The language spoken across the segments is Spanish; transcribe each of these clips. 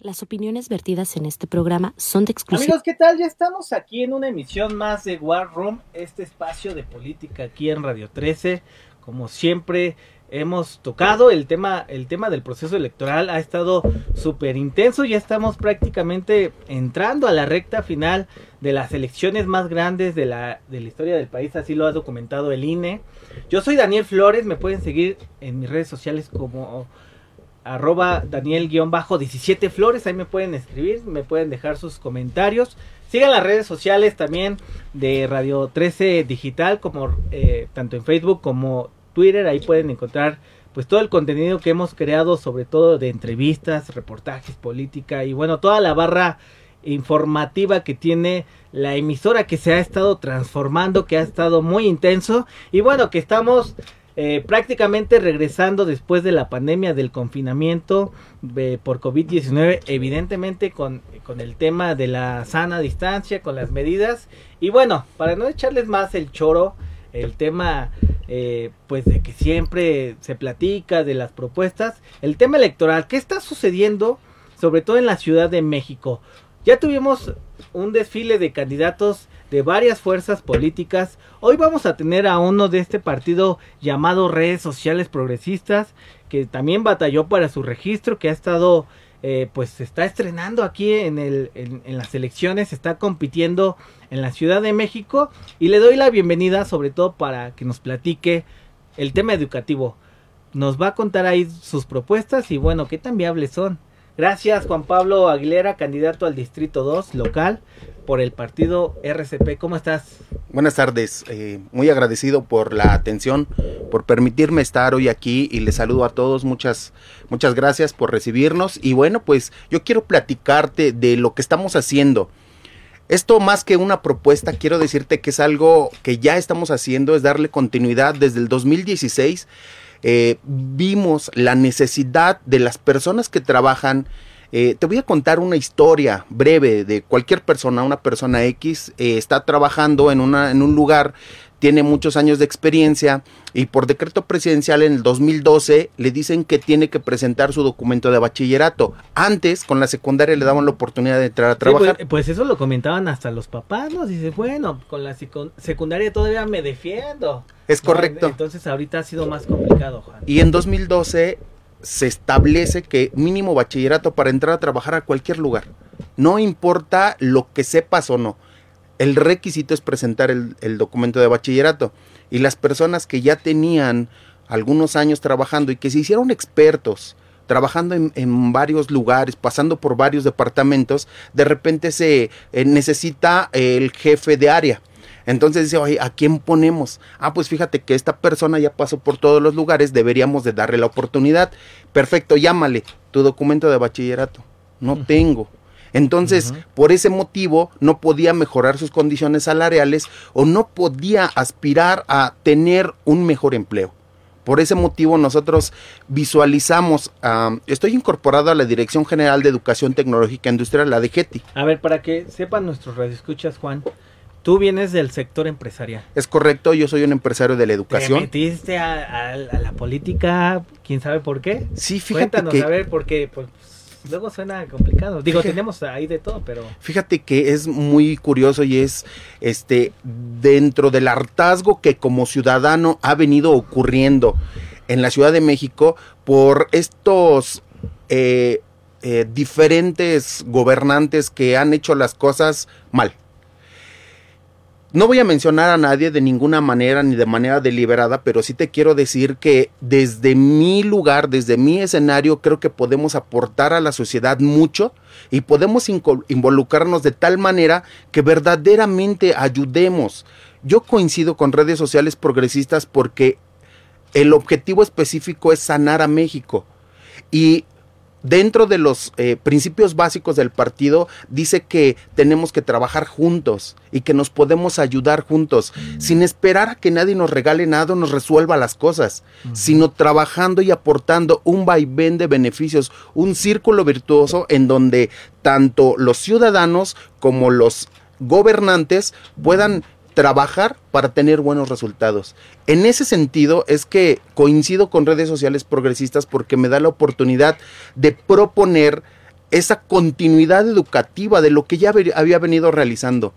Las opiniones vertidas en este programa son de exclusión. Amigos, ¿qué tal? Ya estamos aquí en una emisión más de War Room, este espacio de política aquí en Radio 13. Como siempre hemos tocado el tema, el tema del proceso electoral ha estado súper intenso. Ya estamos prácticamente entrando a la recta final de las elecciones más grandes de la, de la historia del país. Así lo ha documentado el INE. Yo soy Daniel Flores, me pueden seguir en mis redes sociales como arroba Daniel-17 Flores, ahí me pueden escribir, me pueden dejar sus comentarios. Sigan las redes sociales también de Radio 13 Digital, como eh, tanto en Facebook como Twitter, ahí pueden encontrar pues todo el contenido que hemos creado, sobre todo de entrevistas, reportajes, política y bueno, toda la barra informativa que tiene la emisora que se ha estado transformando, que ha estado muy intenso y bueno, que estamos eh, prácticamente regresando después de la pandemia del confinamiento eh, por COVID-19, evidentemente con, con, el tema de la sana distancia, con las medidas. Y bueno, para no echarles más el choro, el tema eh, pues de que siempre se platica de las propuestas, el tema electoral, ¿qué está sucediendo sobre todo en la Ciudad de México? Ya tuvimos un desfile de candidatos de varias fuerzas políticas. Hoy vamos a tener a uno de este partido llamado Redes Sociales Progresistas, que también batalló para su registro, que ha estado, eh, pues está estrenando aquí en, el, en, en las elecciones, está compitiendo en la Ciudad de México y le doy la bienvenida sobre todo para que nos platique el tema educativo. Nos va a contar ahí sus propuestas y bueno, qué tan viables son. Gracias Juan Pablo Aguilera, candidato al Distrito 2 local por el partido RCP. ¿Cómo estás? Buenas tardes, eh, muy agradecido por la atención, por permitirme estar hoy aquí y les saludo a todos, muchas, muchas gracias por recibirnos y bueno, pues yo quiero platicarte de lo que estamos haciendo. Esto más que una propuesta, quiero decirte que es algo que ya estamos haciendo, es darle continuidad desde el 2016. Eh, vimos la necesidad de las personas que trabajan eh, te voy a contar una historia breve de cualquier persona, una persona X, eh, está trabajando en, una, en un lugar, tiene muchos años de experiencia y por decreto presidencial en el 2012 le dicen que tiene que presentar su documento de bachillerato. Antes, con la secundaria le daban la oportunidad de entrar a trabajar. pues, pues, eso lo comentaban hasta los papás, ¿no? Dice, bueno, con la secundaria todavía me defiendo. Es correcto. Entonces ahorita ha sido más complicado, Juan. Y en 2012 se establece que mínimo bachillerato para entrar a trabajar a cualquier lugar. No importa lo que sepas o no. El requisito es presentar el, documento de bachillerato. Y las personas que ya tenían algunos años trabajando y que se hicieron expertos, trabajando en, varios lugares, pasando por varios departamentos, de repente se eh, necesita el jefe de área entonces dice, oye, ¿a quién ponemos? Ah, pues fíjate que esta persona ya pasó por todos los lugares, deberíamos de darle la oportunidad. Perfecto, llámale tu documento de bachillerato. No tengo. Entonces, por ese motivo, no podía mejorar sus condiciones salariales o no podía aspirar a tener un mejor empleo. Por ese motivo nosotros visualizamos, estoy incorporado a la Dirección General de Educación Tecnológica Industrial, la de GETI. A ver, para que sepan nuestros radioescuchas, Juan, Tú vienes del sector empresarial. Es correcto, yo soy un empresario de la educación. ¿Te metiste a, la política? ¿Quién sabe por qué? Sí, fíjate Cuéntanos, que... a ver, porque pues, luego suena complicado. Digo, tenemos ahí de todo, pero... Fíjate que es muy curioso y es, este, dentro del hartazgo que como ciudadano ha venido ocurriendo en la Ciudad de México por estos... Eh, eh, diferentes gobernantes que han hecho las cosas mal. No voy a mencionar a nadie de ninguna manera ni de manera deliberada, pero sí te quiero decir que desde mi lugar, desde mi escenario, creo que podemos aportar a la sociedad mucho y podemos involucrarnos de tal manera que verdaderamente ayudemos. Yo coincido con redes sociales progresistas porque el objetivo específico es sanar a México. Y dentro de los eh, principios básicos del partido dice que tenemos que trabajar juntos y que nos podemos ayudar juntos, sin esperar a que nadie nos regale nada o nos resuelva las cosas, sino trabajando y aportando un vaivén de beneficios, un círculo virtuoso en donde tanto los ciudadanos como los gobernantes puedan trabajar para tener buenos resultados. En ese sentido es que coincido con redes sociales progresistas porque me da la oportunidad de proponer esa continuidad educativa de lo que ya había venido realizando.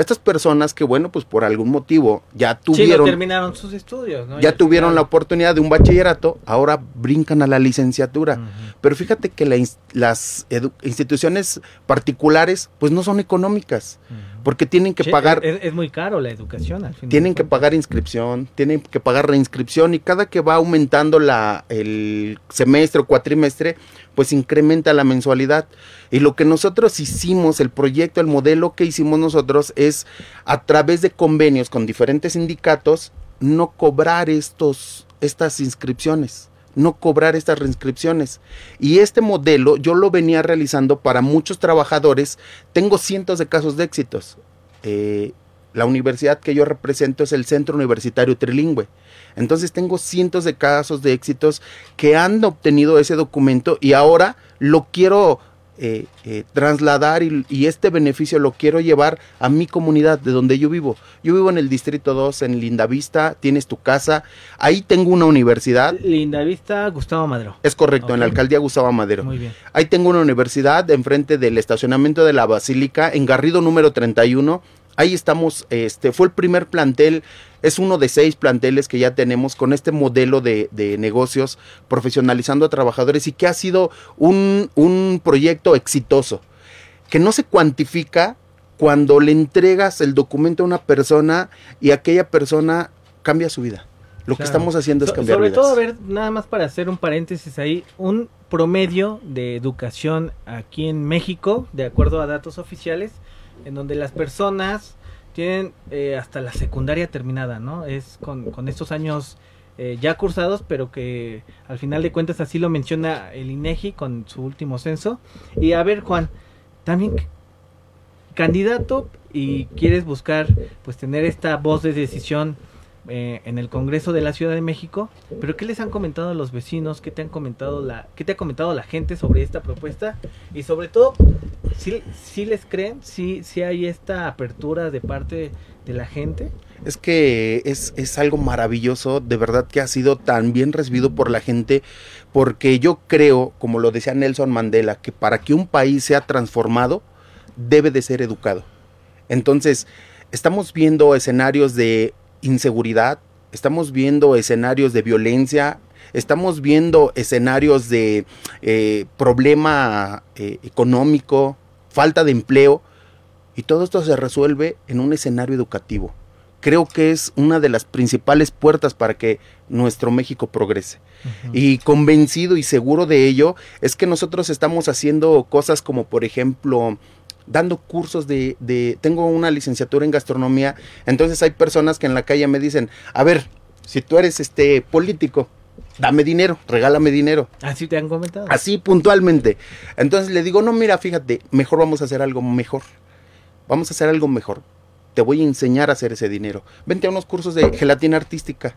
Estas personas que, bueno, pues por algún motivo ya tuvieron... terminaron sus estudios, Ya, tuvieron la oportunidad de un bachillerato, ahora brincan a la licenciatura. Pero fíjate que las instituciones particulares, pues no son económicas, porque tienen que pagar... Es, muy caro la educación al final. Tienen que pagar inscripción, tienen que pagar reinscripción y cada que va aumentando la, el semestre o cuatrimestre, pues incrementa la mensualidad. Y lo que nosotros hicimos, el proyecto, el modelo que hicimos nosotros es a través de convenios con diferentes sindicatos, no cobrar estos, estas inscripciones no cobrar estas reinscripciones. Y este modelo yo lo venía realizando para muchos trabajadores. Tengo cientos de casos de éxitos. Eh, la universidad que yo represento es el Centro Universitario Trilingüe. Entonces tengo cientos de casos de éxitos que han obtenido ese documento y ahora lo quiero eh, eh, trasladar y, este beneficio lo quiero llevar a mi comunidad de donde yo vivo. Yo vivo en el Distrito 2, en Lindavista, tienes tu casa, ahí tengo una universidad. Lindavista, Gustavo Madero. Es correcto, en la alcaldía Gustavo Madero. Muy bien. Ahí tengo una universidad enfrente del estacionamiento de la Basílica, en Garrido número 31. Ahí estamos, este, fue el primer plantel es uno de seis planteles que ya tenemos con este modelo de, negocios profesionalizando a trabajadores y que ha sido un, un proyecto exitoso, que no se cuantifica cuando le entregas el documento a una persona y aquella persona cambia su vida. Lo que estamos haciendo es cambiar Sobre todo, a ver, nada más para hacer un paréntesis ahí, un promedio de educación aquí en México, de acuerdo a datos oficiales, en donde las personas tienen eh, hasta la secundaria terminada, ¿no? Es con, con estos años eh, ya cursados, pero que al final de cuentas así lo menciona el INEGI con su último censo. Y a ver, Juan, también candidato y quieres buscar pues tener esta voz de decisión eh, en el Congreso de la Ciudad de México, pero ¿qué les han comentado los vecinos? ¿Qué te han comentado la, qué te ha comentado la gente sobre esta propuesta? Y sobre todo, ¿sí, sí les creen? ¿Sí, ¿Sí hay esta apertura de parte de la gente? Es que es, es algo maravilloso, de verdad que ha sido tan bien recibido por la gente, porque yo creo, como lo decía Nelson Mandela, que para que un país sea transformado, debe de ser educado. Entonces, estamos viendo escenarios de inseguridad, estamos viendo escenarios de violencia, estamos viendo escenarios de eh, problema eh, económico, falta de empleo, y todo esto se resuelve en un escenario educativo. Creo que es una de las principales puertas para que nuestro México progrese. Y convencido y seguro de ello es que nosotros estamos haciendo cosas como, por ejemplo, dando cursos de, de, tengo una licenciatura en gastronomía, entonces hay personas que en la calle me dicen, a ver, si tú eres este político, dame dinero, regálame dinero. Así te han comentado. Así puntualmente. Entonces le digo, no, mira, fíjate, mejor vamos a hacer algo mejor. Vamos a hacer algo mejor. Te voy a enseñar a hacer ese dinero. Vente a unos cursos de gelatina artística.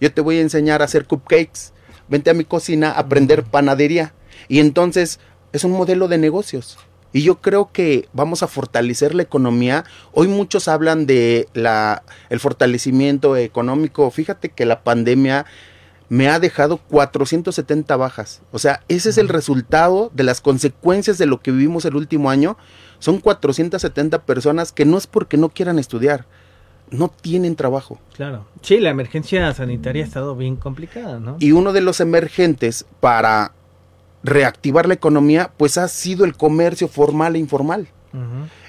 Yo te voy a enseñar a hacer cupcakes. Vente a mi cocina a aprender panadería. Y entonces es un modelo de negocios. Y yo creo que vamos a fortalecer la economía. Hoy muchos hablan de la, el fortalecimiento económico. Fíjate que la pandemia me ha dejado 470 bajas. O sea, ese es el resultado de las consecuencias de lo que vivimos el último año. Son 470 personas que no es porque no quieran estudiar, no tienen trabajo. Claro. Sí, la emergencia sanitaria ha estado bien complicada, ¿no? Y uno de los emergentes para reactivar la economía, pues ha sido el comercio formal e informal.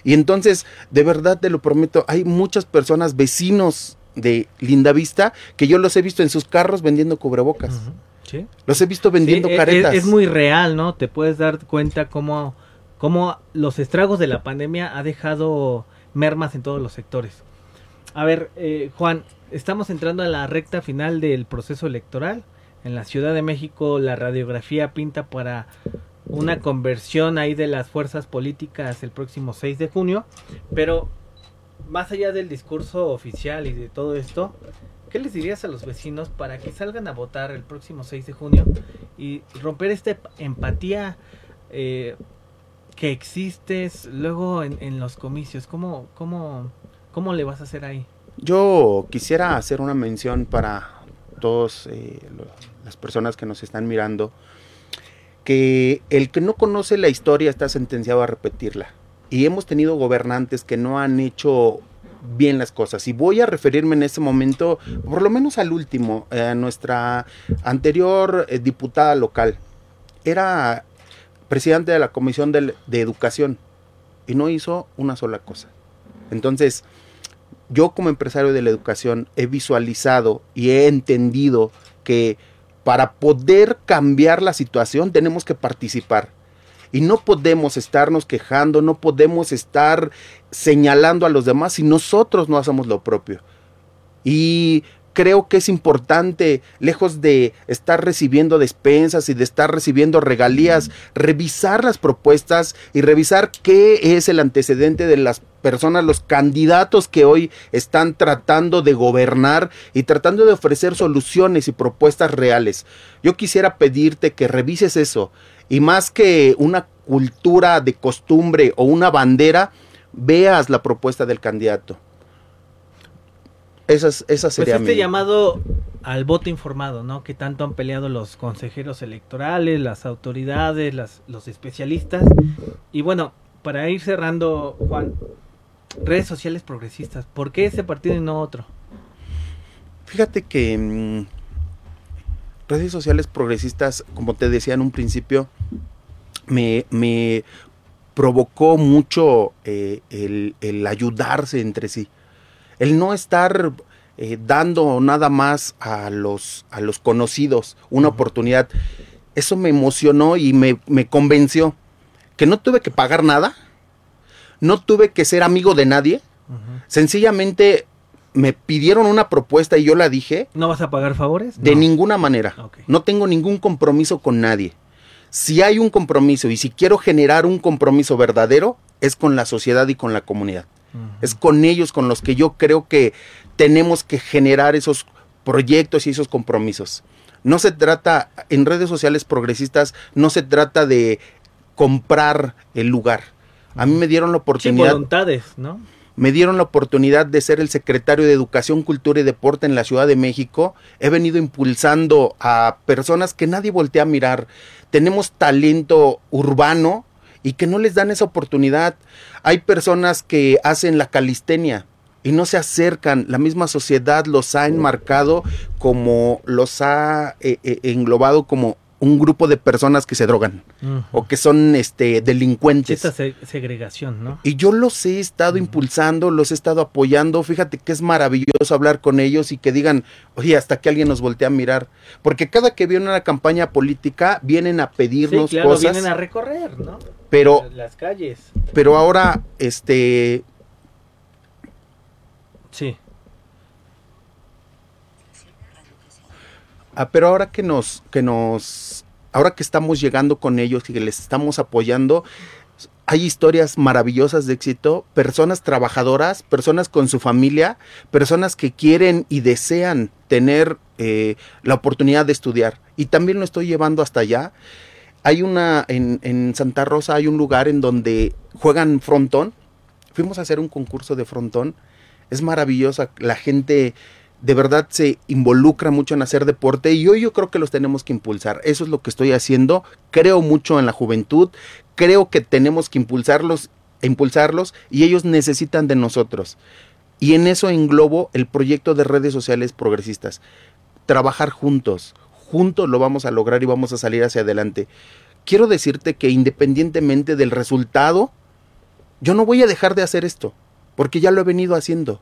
Y entonces, de verdad te lo prometo, hay muchas personas, vecinos de Lindavista, que yo los he visto en sus carros vendiendo cubrebocas. ¿Sí? Los he visto vendiendo e, caretas. Es, muy real, ¿no? Te puedes dar cuenta cómo, cómo los estragos de la pandemia ha dejado mermas en todos los sectores. A ver, eh, Juan, estamos entrando a la recta final del proceso electoral en la Ciudad de México la radiografía pinta para una conversión ahí de las fuerzas políticas el próximo 6 de junio, pero más allá del discurso oficial y de todo esto, ¿qué les dirías a los vecinos para que salgan a votar el próximo 6 de junio y romper esta empatía eh, que existe luego en, los comicios? ¿Cómo, cómo, ¿Cómo le vas a hacer ahí? Yo quisiera hacer una mención para todos eh, las personas que nos están mirando, que el que no conoce la historia está sentenciado a repetirla. Y hemos tenido gobernantes que no han hecho bien las cosas. Y voy a referirme en este momento, por lo menos al último, a nuestra anterior eh, diputada local. Era presidente de la Comisión de Educación y no hizo una sola cosa. Entonces, yo como empresario de la educación he visualizado y he entendido que para poder cambiar la situación tenemos que participar. Y no podemos estarnos quejando, no podemos estar señalando a los demás si nosotros no hacemos lo propio. Y creo que es importante, lejos de estar recibiendo despensas y de estar recibiendo regalías, revisar las propuestas y revisar qué es el antecedente de las personas, los candidatos que hoy están tratando de gobernar y tratando de ofrecer soluciones y propuestas reales. Yo quisiera pedirte que revises eso y más que una cultura de costumbre o una bandera, veas la propuesta del candidato. Esa, esa sería pues este llamado al voto informado, ¿no? Que tanto han peleado los consejeros electorales, las autoridades, las, los especialistas. Y bueno, para ir cerrando, Juan, redes sociales progresistas, ¿por qué ese partido y no otro? Fíjate que mm, redes sociales progresistas, como te decía en un principio, me, me provocó mucho eh, el, el ayudarse entre sí. El no estar eh, dando nada más a los, a los conocidos una oportunidad, eso me emocionó y me, me convenció que no tuve que pagar nada, no tuve que ser amigo de nadie, sencillamente me pidieron una propuesta y yo la dije. ¿No vas a pagar favores? De ninguna manera. No tengo ningún compromiso con nadie. Si hay un compromiso y si quiero generar un compromiso verdadero, es con la sociedad y con la comunidad. Es con ellos con los que yo creo que tenemos que generar esos proyectos y esos compromisos. No se trata, en redes sociales progresistas, no se trata de comprar el lugar. A mí me dieron la oportunidad. voluntades, ¿no? Me dieron la oportunidad de ser el secretario de Educación, Cultura y Deporte en la Ciudad de México. He venido impulsando a personas que nadie voltea a mirar. Tenemos talento urbano y que no les dan esa oportunidad. Hay personas que hacen la calistenia y no se acercan. La misma sociedad los ha enmarcado como los ha eh, eh, englobado como un grupo de personas que se drogan o que son este delincuentes. Esta segregación, ¿no? Y yo los he estado impulsando, los he estado apoyando. Fíjate que es maravilloso hablar con ellos y que digan, oye, hasta que alguien nos voltea a mirar. Porque cada que viene una campaña política, vienen a pedirnos sí, claro, cosas. vienen a recorrer, ¿no? Pero. Las calles. Pero ahora, este. Sí. Ah, pero ahora que nos, que nos, ahora que estamos llegando con ellos y que les estamos apoyando, hay historias maravillosas de éxito, personas trabajadoras, personas con su familia, personas que quieren y desean tener eh, la oportunidad de estudiar. Y también lo estoy llevando hasta allá. Hay una, en, en Santa Rosa hay un lugar en donde juegan frontón. Fuimos a hacer un concurso de frontón. Es maravillosa, la gente de verdad se involucra mucho en hacer deporte y hoy yo creo que los tenemos que impulsar. Eso es lo que estoy haciendo. Creo mucho en la juventud, creo que tenemos que impulsarlos, impulsarlos y ellos necesitan de nosotros. Y en eso englobo el proyecto de redes sociales progresistas. Trabajar juntos, juntos lo vamos a lograr y vamos a salir hacia adelante. Quiero decirte que independientemente del resultado, yo no voy a dejar de hacer esto, porque ya lo he venido haciendo.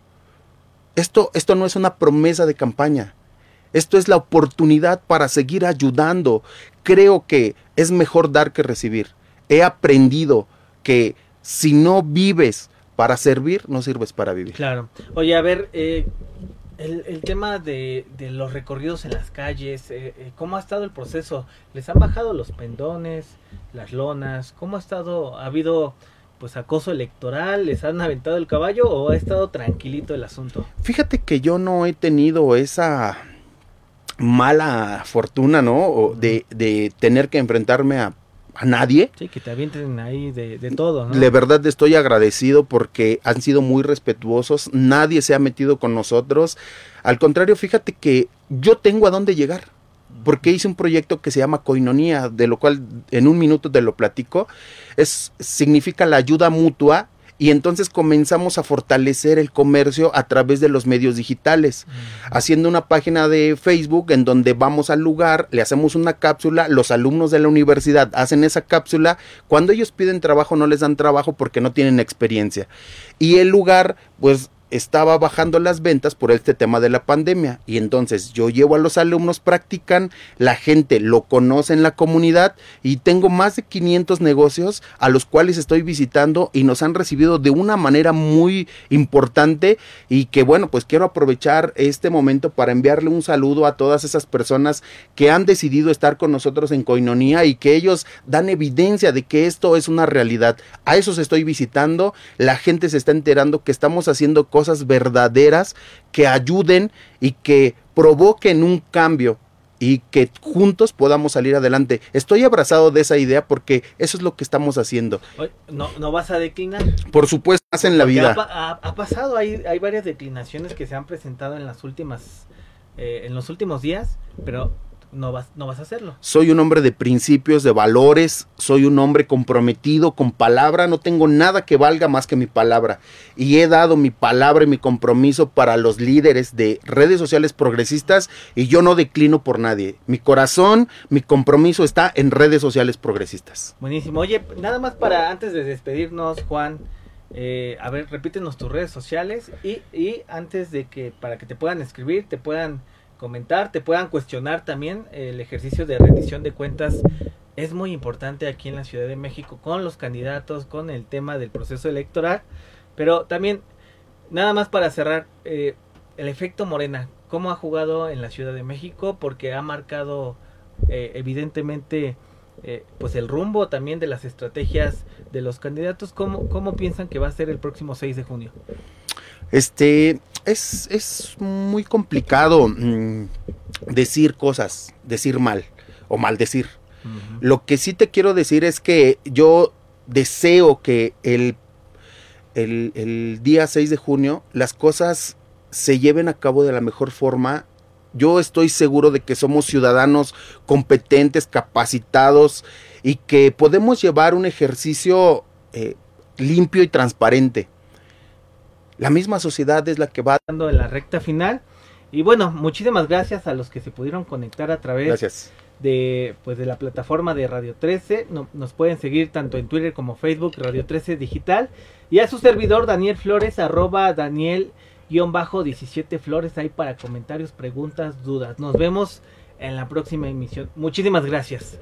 Esto, esto no es una promesa de campaña. Esto es la oportunidad para seguir ayudando. Creo que es mejor dar que recibir. He aprendido que si no vives para servir, no sirves para vivir. Claro. Oye, a ver, eh, el, tema de, los recorridos en las calles, eh, eh, ¿cómo ha estado el proceso? ¿Les han bajado los pendones, las lonas? ¿Cómo ha estado? ¿Ha habido pues acoso electoral, les han aventado el caballo o ha estado tranquilito el asunto? Fíjate que yo no he tenido esa mala fortuna, ¿no? De, de tener que enfrentarme a, a, nadie. Sí, que te avienten ahí de, de todo, ¿no? De verdad estoy agradecido porque han sido muy respetuosos, nadie se ha metido con nosotros. Al contrario, fíjate que yo tengo a dónde llegar. Porque hice un proyecto que se llama Coinonía, de lo cual en un minuto te lo platico. Es, significa la ayuda mutua y entonces comenzamos a fortalecer el comercio a través de los medios digitales, haciendo una página de Facebook en donde vamos al lugar, le hacemos una cápsula, los alumnos de la universidad hacen esa cápsula, cuando ellos piden trabajo no les dan trabajo porque no tienen experiencia. Y el lugar pues estaba bajando las ventas por este tema de la pandemia. Y entonces yo llevo a los alumnos, practican, la gente lo conoce en la comunidad y tengo más de 500 negocios a los cuales estoy visitando y nos han recibido de una manera muy importante y que bueno, pues quiero aprovechar este momento para enviarle un saludo a todas esas personas que han decidido estar con nosotros en Coinonía y que ellos dan evidencia de que esto es una realidad. A esos estoy visitando, la gente se está enterando que estamos haciendo cosas cosas verdaderas que ayuden y que provoquen un cambio y que juntos podamos salir adelante. Estoy abrazado de esa idea porque eso es lo que estamos haciendo. ¿No, no vas a declinar? Por supuesto, en la vida. Ha, pasado, hay, hay varias declinaciones que se han presentado en las últimas, eh, en los últimos días, pero no vas, no vas a hacerlo. Soy un hombre de principios, de valores, soy un hombre comprometido con palabra, no tengo nada que valga más que mi palabra. Y he dado mi palabra y mi compromiso para los líderes de redes sociales progresistas y yo no declino por nadie. Mi corazón, mi compromiso está en redes sociales progresistas. Buenísimo. Oye, nada más para antes de despedirnos, Juan. Eh, a ver, repítenos tus redes sociales y, y antes de que para que te puedan escribir, te puedan comentar, te puedan cuestionar también. El ejercicio de rendición de cuentas es muy importante aquí en la Ciudad de México con los candidatos, con el tema del proceso electoral. Pero también, nada más para cerrar, eh, el efecto Morena, ¿cómo ha jugado en la Ciudad de México? Porque ha marcado eh, evidentemente eh, pues el rumbo también de las estrategias de los candidatos. ¿Cómo, ¿Cómo piensan que va a ser el próximo 6 de junio? Este, es, es muy complicado mm, decir cosas, decir mal o maldecir. Lo que sí te quiero decir es que yo deseo que el, el, el día 6 de junio las cosas se lleven a cabo de la mejor forma yo estoy seguro de que somos ciudadanos competentes, capacitados y que podemos llevar un ejercicio eh, limpio y transparente. La misma sociedad es la que va dando en la recta final. Y bueno, muchísimas gracias a los que se pudieron conectar a través de pues de la plataforma de Radio 13. nos pueden seguir tanto en Twitter como Facebook, Radio 13 Digital. Y a su servidor Daniel Flores, arroba Daniel 17 Flores ahí para comentarios, preguntas, dudas. Nos vemos en la próxima emisión. Muchísimas gracias.